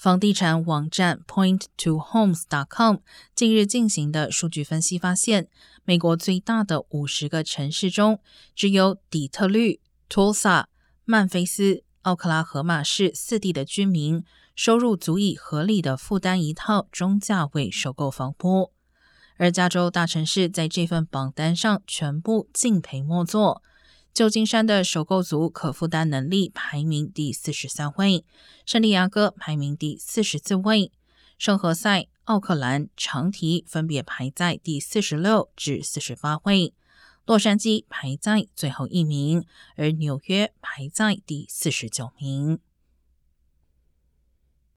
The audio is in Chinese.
房地产网站 Point to Homes. dot com 近日进行的数据分析发现，美国最大的五十个城市中，只有底特律、Tulsa、曼菲斯、奥克拉荷马市四地的居民收入足以合理的负担一套中价位首购房屋，而加州大城市在这份榜单上全部敬陪末座。旧金山的首购族可负担能力排名第四十三位，圣地亚哥排名第四十四位，圣何塞、奥克兰、长提分别排在第四十六至四十八位，洛杉矶排在最后一名，而纽约排在第四十九名。